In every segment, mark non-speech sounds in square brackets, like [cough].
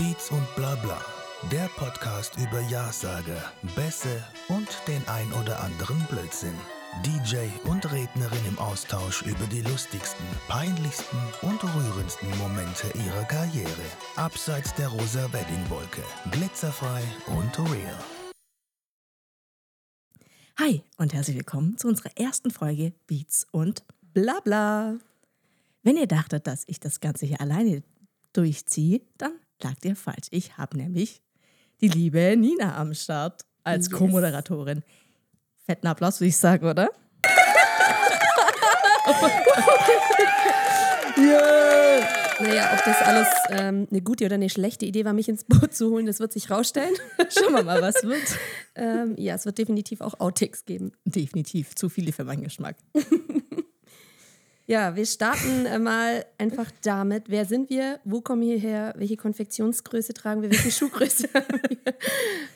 Beats und Blabla, der Podcast über Ja-Sager, Bässe und den ein oder anderen Blödsinn. DJ und Rednerin im Austausch über die lustigsten, peinlichsten und rührendsten Momente ihrer Karriere. Abseits der rosa Weddingwolke, glitzerfrei und real. Hi und herzlich willkommen zu unserer ersten Folge Beats und Blabla. Wenn ihr dachtet, dass ich das Ganze hier alleine durchziehe, dann lagt ihr falsch. Ich habe nämlich die liebe Nina am Start als Yes. Co-Moderatorin. Fetten Applaus, würde ich sagen, oder? [laughs] Naja, ob das alles ähm, eine gute oder eine schlechte Idee war, mich ins Boot zu holen, das wird sich rausstellen. [laughs] Schauen wir mal, was wird. ähm, ja, es wird definitiv auch Outtakes geben. Definitiv zu viele für meinen Geschmack. [laughs] Ja, wir starten äh, mal einfach damit. Wer sind wir? Wo kommen wir her? Welche Konfektionsgröße tragen wir? Welche Schuhgröße [laughs] haben wir?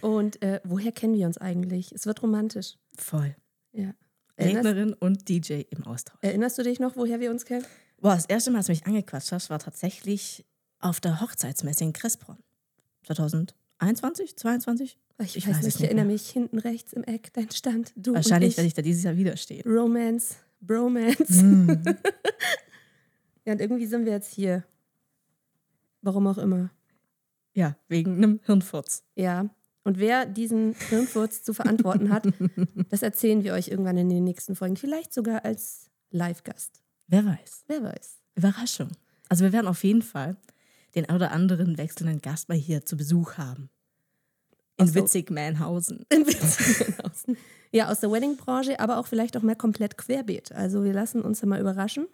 Und äh, woher kennen wir uns eigentlich? Es wird romantisch. Voll. Ja. Rednerin und DJ im Austausch. erinnerst du dich noch, woher wir uns kennen? Boah, das erste Mal, als du mich angequatscht hast, war tatsächlich auf der Hochzeitsmesse in Kressbronn. 2021, 22? Ich, Ich weiß, weiß nicht, ich erinnere mich hinten rechts im Eck, dein Stand. Du Wahrscheinlich werde ich da dieses Jahr wieder stehen. Romance, Bromance. Hm. [laughs] Ja, und irgendwie sind wir jetzt hier. Warum auch immer. Ja, wegen einem Hirnfurz. Ja. Und wer diesen Hirnfurz zu verantworten hat, [laughs] das erzählen wir euch irgendwann in den nächsten Folgen. Vielleicht sogar als Live-Gast. Wer weiß. Wer weiß. Überraschung. Also wir werden auf jeden Fall den oder anderen wechselnden Gast mal hier zu Besuch haben. In Ach so. Witzig-Manhausen. [laughs] In Witzenhausen. Ja, aus der Wedding-Branche, aber auch vielleicht auch mal komplett querbeet. Also wir lassen uns da mal überraschen.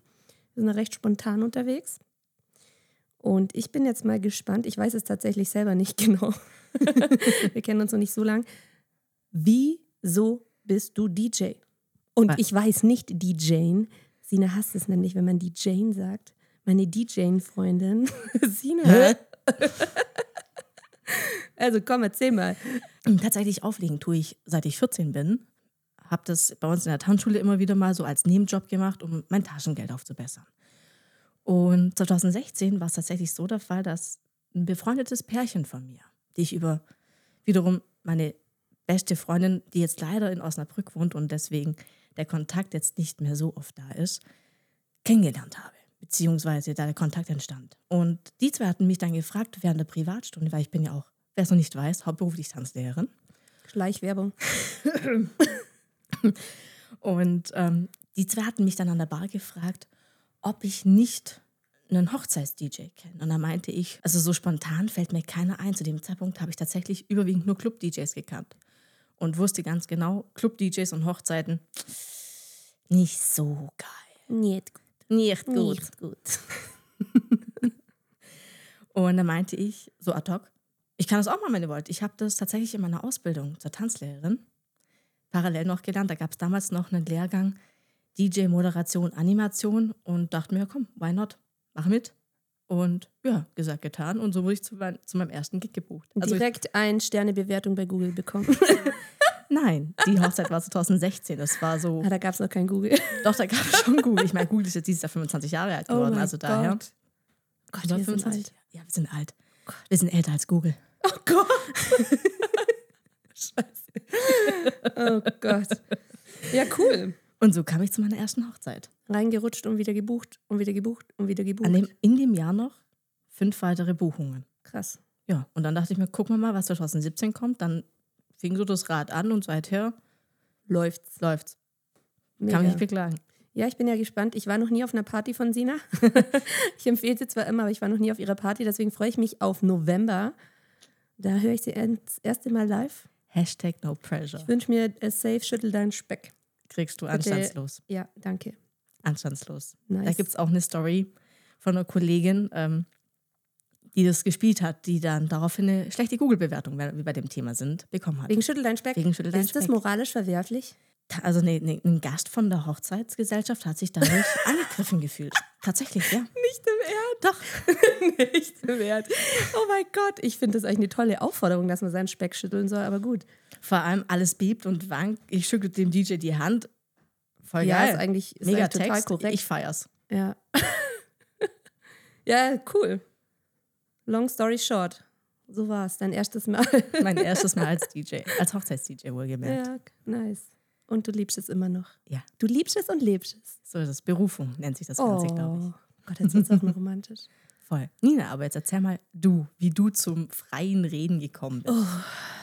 Wir sind da recht spontan unterwegs. Und ich bin jetzt mal gespannt. Ich weiß es tatsächlich selber nicht [laughs] genau. [laughs] wir kennen uns noch nicht so lang. Wieso bist du DJ? Und Was? ich weiß nicht DJing. Sina hasst es nämlich, wenn man DJing sagt. Meine DJ-Freundin. Sina. Also komm, erzähl mal. Tatsächlich auflegen tue ich, seit ich 14 bin. Habe das bei uns in der Tanzschule immer wieder mal so als Nebenjob gemacht, um mein Taschengeld aufzubessern. Und 2016 war es tatsächlich so der Fall, dass ein befreundetes Pärchen von mir, die ich über wiederum meine beste Freundin, die jetzt leider in Osnabrück wohnt und deswegen der Kontakt jetzt nicht mehr so oft da ist, kennengelernt habe, beziehungsweise da der Kontakt entstand. Und die zwei hatten mich dann gefragt während der Privatstunde, weil ich bin ja auch, wer es noch nicht weiß, hauptberuflich Tanzlehrerin. Schleichwerbung. [laughs] Und ähm, die zwei hatten mich dann an der Bar gefragt, ob ich nicht einen Hochzeits-DJ kenne. Und da meinte ich, also so spontan fällt mir keiner ein. Zu dem Zeitpunkt habe ich tatsächlich überwiegend nur Club-DJs gekannt. Und wusste ganz genau, Club-DJs und Hochzeiten, nicht so geil. Nicht gut. Nicht gut. Nicht gut. [laughs] Und dann meinte ich, so ad hoc, ich kann das auch mal, wenn ihr wollt. Ich habe das tatsächlich in meiner Ausbildung zur Tanzlehrerin parallel noch gelernt. Da gab es damals noch einen Lehrgang DJ, Moderation, Animation und dachte mir, komm, why not? Mach mit. Und ja, gesagt, getan. Und so wurde ich zu, mein, zu meinem ersten Gig gebucht. Also Direkt ein Sternebewertung bei Google bekommen. [laughs] nein, die Hochzeit war 2016. Das war so, ah, da gab es noch kein Google. [laughs] doch, da gab es schon Google. Ich meine, Google ist jetzt dieses Jahr 25 Jahre alt geworden. also daher. Oh Gott. Gott, wir sind 25. alt. Ja, wir sind alt. Wir sind älter als Google. Oh Gott. Scheiße. Oh Gott. Ja, cool. Und so kam ich zu meiner ersten Hochzeit. Reingerutscht und wieder gebucht und wieder gebucht und wieder gebucht. An dem, in dem Jahr noch fünf weitere Buchungen. Krass. Ja, und dann dachte ich mir, gucken wir mal, was 2017 kommt. Dann fing so das Rad an und seither Läuft's. läuft's. Mega. Kann mich nicht beklagen. Ja, ich bin ja gespannt. Ich war noch nie auf einer Party von Sina. [laughs] ich empfehle sie zwar immer, aber ich war noch nie auf ihrer Party. Deswegen freue ich mich auf November. Da höre ich sie das erste Mal live. Hashtag no pressure. Ich wünsche mir äh, safe, schüttel deinen Speck. Kriegst du anstandslos. Ja, danke. Anstandslos. Nice. Da gibt es auch eine Story von einer Kollegin, ähm, die das gespielt hat, die dann daraufhin eine schlechte Google-Bewertung, weil wir bei dem Thema sind, bekommen hat. Wegen schüttel deinen Speck. Wegen schüttel deinen Ist das Speck. moralisch verwerflich? Also ne, ne, ein Gast von der Hochzeitsgesellschaft hat sich dadurch [laughs] angegriffen gefühlt. Tatsächlich, ja. Nicht im Ernst. Doch. [laughs] Nicht Ernst. Oh mein Gott. Ich finde das eigentlich eine tolle Aufforderung, dass man seinen Speck schütteln soll, aber gut. Vor allem alles beebt und wankt. Ich schüttel dem DJ die Hand. Voll Ja, geil. ist eigentlich, ist Mega eigentlich total Text. korrekt. Ich feier's. Ja. [laughs] ja, cool. Long story short. so war es. Dein erstes Mal. [laughs] Mein erstes Mal als DJ, als Hochzeits-DJ wohlgemerkt. ja, nice. Und du liebst es immer noch. Ja. Du liebst es und lebst es. So ist es. Berufung nennt sich das Ganze, glaube ich. Oh Gott, jetzt wird es auch noch romantisch. [laughs] Voll. Nina, aber jetzt erzähl mal du, wie du zum freien Reden gekommen bist.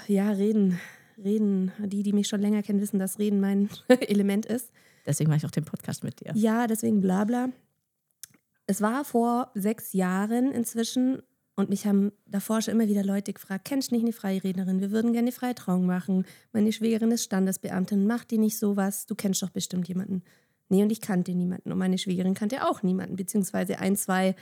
Ja, reden. Reden. Die, die mich schon länger kennen, wissen, dass Reden mein [laughs] Element ist. Deswegen mache ich auch den Podcast mit dir. Ja, deswegen bla bla. Es war vor sechs Jahren inzwischen und mich haben davor schon immer wieder Leute gefragt, kennst du nicht eine freie Rednerin? Wir würden gerne eine freie Trauung machen. Meine Schwägerin ist Standesbeamtin, macht die nicht sowas? Du kennst doch bestimmt jemanden. Nee, und ich kannte niemanden. Und meine Schwägerin kannte auch niemanden, beziehungsweise ein, zwei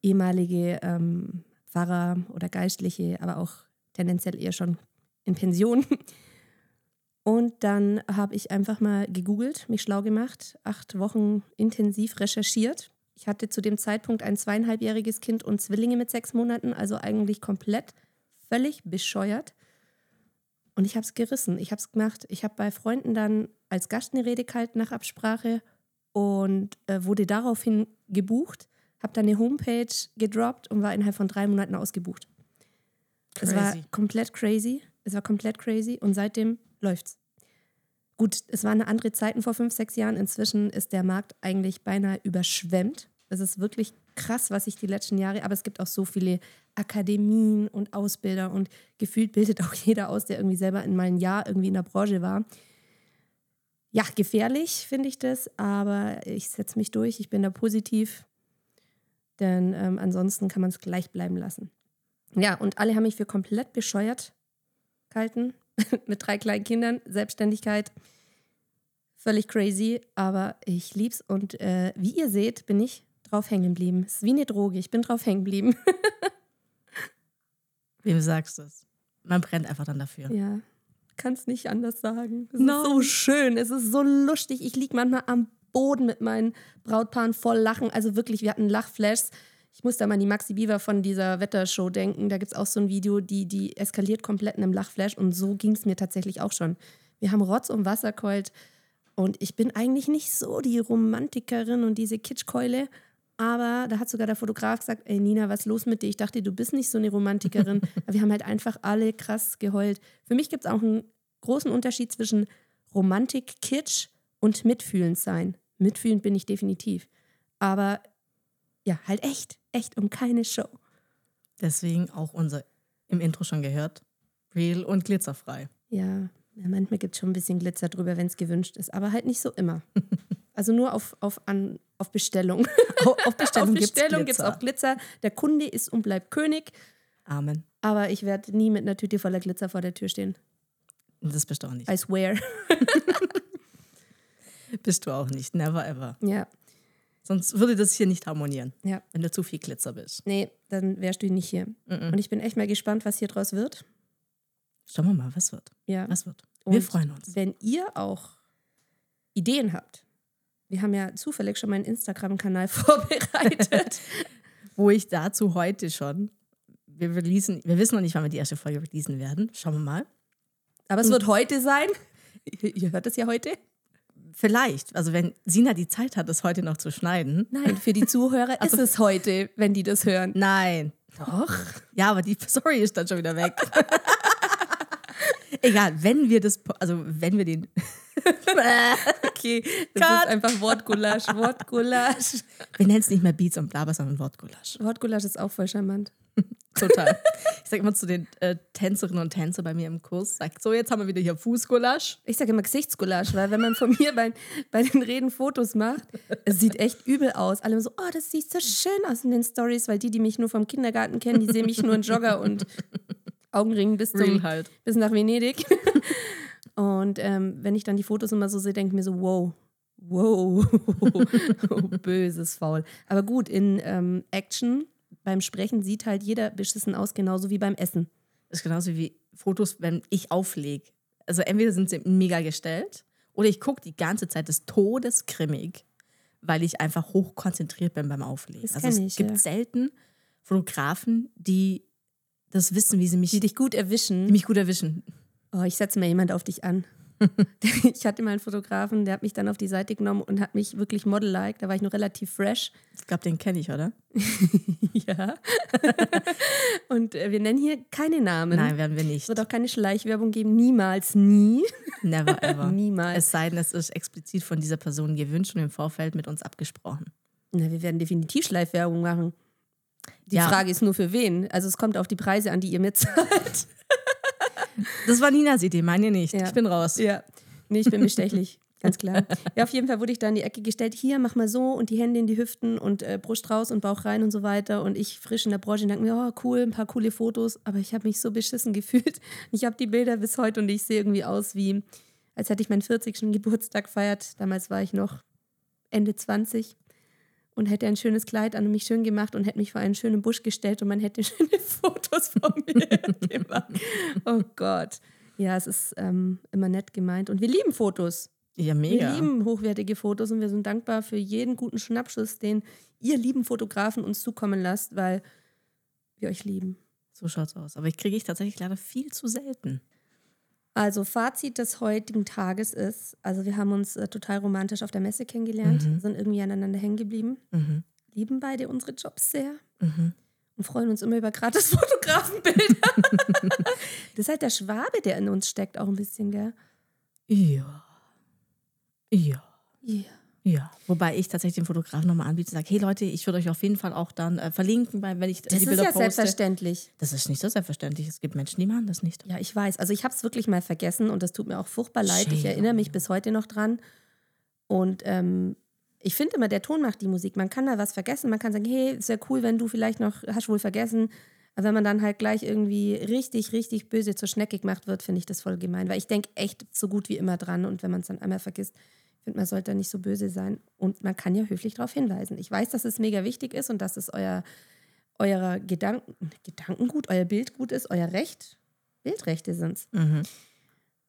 ehemalige ähm, Pfarrer oder Geistliche, aber auch tendenziell eher schon in Pension. [laughs] Und dann habe ich einfach mal gegoogelt, mich schlau gemacht, acht Wochen intensiv recherchiert. Ich hatte zu dem Zeitpunkt ein zweieinhalbjähriges Kind und Zwillinge mit sechs Monaten, also eigentlich komplett völlig bescheuert. Und ich habe es gerissen. Ich habe es gemacht. Ich habe bei Freunden dann als Gast eine Rede gehalten nach Absprache und äh, wurde daraufhin gebucht, habe dann eine Homepage gedroppt und war innerhalb von drei Monaten ausgebucht. Es war Crazy. komplett crazy. Es war komplett crazy und seitdem läuft's. Gut, es waren andere Zeiten vor fünf, sechs Jahren. Inzwischen ist der Markt eigentlich beinahe überschwemmt. Es ist wirklich krass, was sich die letzten Jahre, aber es gibt auch so viele Akademien und Ausbilder und gefühlt bildet auch jeder aus, der irgendwie selber in ein Jahr irgendwie in der Branche war. Ja, gefährlich finde ich das, aber ich setze mich durch. Ich bin da positiv, denn ähm, ansonsten kann man es gleich bleiben lassen. Ja, und alle haben mich für komplett bescheuert gehalten. [laughs] Mit drei kleinen Kindern, Selbstständigkeit. Völlig crazy, aber ich lieb's. Und äh, wie ihr seht, bin ich drauf hängen geblieben. Es ist wie eine Droge, ich bin drauf hängen geblieben. [laughs] Wem sagst du es? Man brennt einfach dann dafür. ja, kann's nicht anders sagen. Es Nein. ist so schön, es ist so lustig. Ich lieg manchmal am Boden mit meinen Brautpaaren voll lachen. Also wirklich, wir hatten Lachflashs. Ich muss da mal an die Maxi Beaver von dieser Wettershow denken. Da gibt es auch so ein Video, die, die eskaliert komplett in einem Lachflash. Und so ging es mir tatsächlich auch schon. Wir haben Rotz und Wasser geheult. Und ich bin eigentlich nicht so die Romantikerin und diese Kitschkeule. Aber da hat sogar der Fotograf gesagt, ey Nina, was ist los mit dir? Ich dachte, du bist nicht so eine Romantikerin. [laughs] Aber wir haben halt einfach alle krass geheult. Für mich gibt es auch einen großen Unterschied zwischen Romantik, Kitsch und mitfühlend sein. Mitfühlend bin ich definitiv. Aber ja, halt echt, echt und keine Show. Deswegen auch unser im Intro schon gehört. Real und glitzerfrei. Ja, manchmal gibt es schon ein bisschen Glitzer drüber, wenn es gewünscht ist, aber halt nicht so immer. [laughs] Also nur auf, auf, an, [laughs] auf Bestellung. Auf Bestellung, auf Bestellung gibt es auch Glitzer. Der Kunde ist und bleibt König, Amen. aber ich werde nie mit einer Tüte voller Glitzer vor der Tür stehen. Das bist du auch nicht. I swear. [laughs] Bist du auch nicht. Never ever. ja, Sonst würde das hier nicht harmonieren, ja. wenn du zu viel Glitzer bist. Nee, dann wärst du nicht hier. Und ich bin echt mal gespannt, was hier draus wird. Schauen wir mal, was wird. Ja. Was wird. Wir Und freuen uns. Wenn ihr auch Ideen habt, wir haben ja zufällig schon meinen Instagram-Kanal [laughs] vorbereitet. [laughs] Wo ich dazu heute schon, wir, releasen, wir wissen noch nicht, wann wir die erste Folge releasen werden. Schauen wir mal. Aber es wird heute sein. [laughs] Ihr hört es ja heute. Vielleicht, also wenn Sina die Zeit hat, das heute noch zu schneiden. Nein, für die Zuhörer ist es heute, wenn die das hören. Nein. Doch. Ja, aber die Story ist dann schon wieder weg. Egal, wenn wir das, also wenn wir den, [laughs] Okay, das Cut. ist einfach Wortgulasch, Wortgulasch. wir nennen es nicht mehr Beats und Blabber, sondern Wortgulasch. Wortgulasch ist auch voll charmant. [laughs] Total. Ich sag immer zu den äh, Tänzerinnen und Tänzer bei mir im Kurs, sag so, jetzt haben wir wieder hier Fußgulasch. Ich sage immer Gesichtsgulasch, weil wenn man von mir bei, bei den Reden Fotos macht, es sieht echt übel aus. Alle so, oh, das sieht so schön aus in den Stories, weil die, die mich nur vom Kindergarten kennen, die sehen mich nur in Jogger und [laughs] Augenringen bis, zum, halt. bis nach Venedig. Und ähm, wenn ich dann die Fotos immer so sehe, denke ich mir so, wow, wow, [laughs] böses Faul. Aber gut, in ähm, Action, beim Sprechen sieht halt jeder beschissen aus, genauso wie beim Essen. Das ist genauso wie Fotos, wenn ich auflege. Also entweder sind sie mega gestellt oder ich gucke die ganze Zeit des Todes grimmig, weil ich einfach hochkonzentriert bin beim Auflegen. Das also es ich, gibt ja. selten Fotografen, die das wissen, wie sie mich, Die die dich gut erwischen. mich gut erwischen. Oh, ich setze mir jemand auf dich an. [laughs] ich hatte mal einen Fotografen, der hat mich dann auf die Seite genommen und hat mich wirklich model-like. Da war ich noch relativ fresh. Ich glaube, den kenne ich, oder? [laughs] ja. [laughs] und äh, wir nennen hier keine Namen. Nein, werden wir nicht. Es wird auch keine Schleichwerbung geben. Niemals, nie. Never ever. Niemals. Es sei denn, es ist explizit von dieser Person gewünscht und im Vorfeld mit uns abgesprochen. Na, wir werden definitiv Schleichwerbung machen. Die Ja. Frage ist nur für wen. Also es kommt auf die Preise an, die ihr mir zahlt. Das war Ninas Idee, meine nicht. Ja. Ich bin raus. Ja. Nee, ich bin bestechlich. [laughs] Ganz klar. Ja, auf jeden Fall wurde ich da in die Ecke gestellt. Hier, mach mal so und die Hände in die Hüften und äh, Brust raus und Bauch rein und so weiter. Und ich frisch in der Branche und denke mir, oh, cool, ein paar coole Fotos. Aber ich habe mich so beschissen [laughs] gefühlt. Ich habe die Bilder bis heute und ich sehe irgendwie aus wie, als hätte ich meinen 40. Geburtstag feiert. Damals war ich noch Ende 20 und hätte ein schönes Kleid an und mich schön gemacht und hätte mich vor einen schönen Busch gestellt und man hätte [laughs] schöne Fotos von mir [laughs] gemacht. Oh Gott. Ja, es ist ähm, immer nett gemeint. Und wir lieben Fotos. Ja, Wir mega. lieben hochwertige Fotos und wir sind dankbar für jeden guten Schnappschuss, den ihr lieben Fotografen uns zukommen lasst, weil wir euch lieben. So schaut's aus. Aber ich kriege ich tatsächlich leider viel zu selten. Also Fazit des heutigen Tages ist, also wir haben uns äh, total romantisch auf der Messe kennengelernt, sind irgendwie aneinander hängen geblieben, Mhm. lieben beide unsere Jobs sehr Mhm. und freuen uns immer über gratis [laughs] Fotografenbilder. [laughs] das ist halt der Schwabe, der in uns steckt, auch ein bisschen, gell? Ja. Ja. Ja. Ja. Wobei ich tatsächlich den Fotografen nochmal anbiete und sage, hey Leute, ich würde euch auf jeden Fall auch dann äh, verlinken, weil wenn ich Das die ist Bilder ja poste. selbstverständlich. Das ist nicht so selbstverständlich. Es gibt Menschen, die machen das nicht. Ja, ich weiß. Also ich habe es wirklich mal vergessen und das tut mir auch furchtbar leid. Ich Shame. erinnere mich bis heute noch dran. Und ähm, ich finde immer, der Ton macht die Musik. Man kann da was vergessen. Man kann sagen, hey, ist ja cool, wenn du vielleicht noch, hast wohl vergessen. Aber wenn man dann halt gleich irgendwie richtig, richtig böse zur Schnecke gemacht wird, finde ich das voll gemein. Weil ich denke echt so gut wie immer dran. Und wenn man es dann einmal vergisst, ich finde, man sollte da nicht so böse sein. Und man kann ja höflich darauf hinweisen. Ich weiß, dass es mega wichtig ist und dass es euer, eurer Gedanken, Gedankengut, euer Bildgut ist, euer Recht. Bildrechte sind es. Mhm.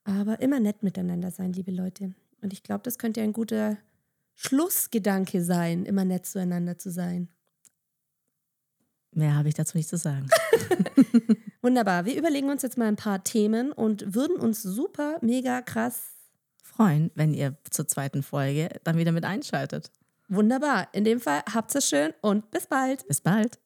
Aber immer nett miteinander sein, liebe Leute. Und ich glaube, das könnte ja ein guter Schlussgedanke sein, immer nett zueinander zu sein. Mehr habe ich dazu nicht zu sagen. [laughs] [laughs] Wunderbar. Wir überlegen uns jetzt mal ein paar Themen und würden uns super, mega krass. Freuen, wenn ihr zur zweiten Folge dann wieder mit einschaltet. Wunderbar. In dem Fall habt es schön und bis bald. Bis bald.